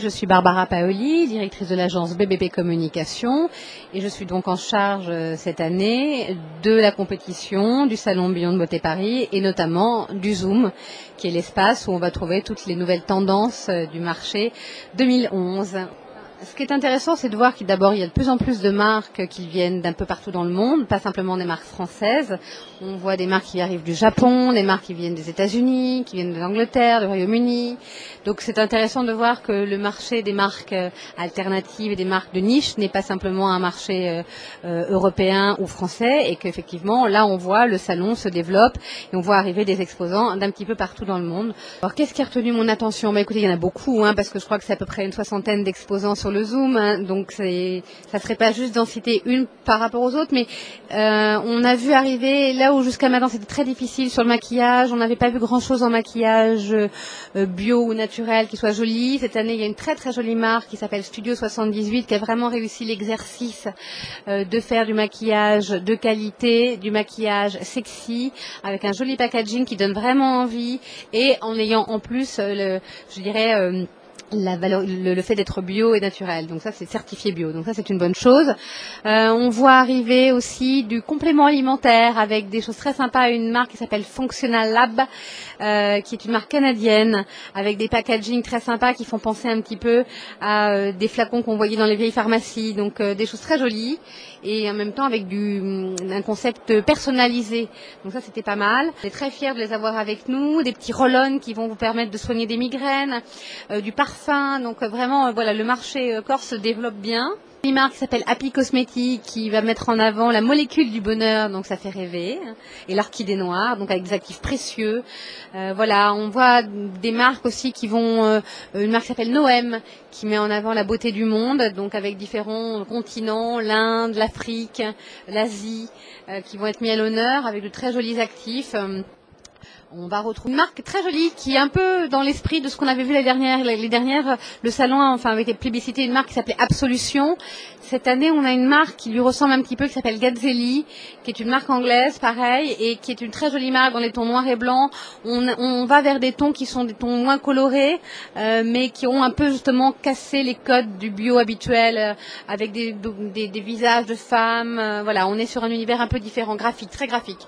Je suis Barbara Paoli, directrice de l'agence BBP Communication et je suis donc en charge euh, cette année de la compétition du salon Beyond Beauté Paris et notamment du Zoom qui est l'espace où on va trouver toutes les nouvelles tendances euh, du marché 2011. Ce qui est intéressant, c'est de voir qu'il y a de plus en plus de marques qui viennent d'un peu partout dans le monde, pas simplement des marques françaises. On voit des marques qui arrivent du Japon, des marques qui viennent des États-Unis, qui viennent de l'Angleterre, du Royaume-Uni. Donc c'est intéressant de voir que le marché des marques euh, alternatives et des marques de niche n'est pas simplement un marché euh, euh, européen ou français et qu'effectivement là on voit le salon se développe et on voit arriver des exposants d'un petit peu partout dans le monde. Alors qu'est-ce qui a retenu mon attention? Bah, Écoutez, il y en a beaucoup hein, parce que je crois que c'est à peu près une soixantaine d'exposants sur le Zoom, hein, donc ça serait pas juste d'en citer une par rapport aux autres, mais euh, on a vu arriver là où jusqu'à maintenant c'était très difficile sur le maquillage, on n'avait pas vu grand-chose en maquillage euh, bio ou naturel qui soit joli. Cette année, il y a une très très jolie marque qui s'appelle Studio 78 qui a vraiment réussi l'exercice euh, de faire du maquillage de qualité, du maquillage sexy, avec un joli packaging qui donne vraiment envie et en ayant en plus, euh, le, je dirais, euh, le, fait d'être bio et naturel. Donc ça, c'est certifié bio. Donc ça, c'est une bonne chose. Euh, on voit arriver aussi du complément alimentaire avec des choses très sympas. Une marque qui s'appelle Functional Lab, euh, qui est une marque canadienne, avec des packaging très sympas qui font penser un petit peu à euh, des flacons qu'on voyait dans les vieilles pharmacies. Donc des choses très jolies et en même temps avec du, un concept personnalisé. Donc ça, c'était pas mal. On est très fiers de les avoir avec nous. Des petits roll qui vont vous permettre de soigner des migraines, du parfum donc euh, vraiment, euh, le marché euh, corse se développe bien. Une marque s'appelle Happy Cosmetics qui va mettre en avant la molécule du bonheur, donc ça fait rêver, et l'orchidée noire, donc avec des actifs précieux. Voilà, on voit des marques aussi qui vont, une marque s'appelle Noem qui met en avant la beauté du monde, donc avec différents continents, l'Inde, l'Afrique, l'Asie, qui vont être mis à l'honneur avec de très jolis actifs. On va retrouver une marque très jolie qui est un peu dans l'esprit de ce qu'on avait vu les dernières, les le salon, enfin, avec plébiscité, une marque qui s'appelait Absolution. Cette année, on a une marque qui lui ressemble un petit peu, qui s'appelle Gazzelli, qui est une marque anglaise, pareil, et qui est une très jolie marque dans les tons noirs et blancs. On, va vers des tons qui sont des tons moins colorés, euh, mais qui ont un peu justement cassé les codes du bio habituel, euh, avec des, visages de femmes. Euh, voilà, on est sur un univers un peu différent, graphique, très graphique.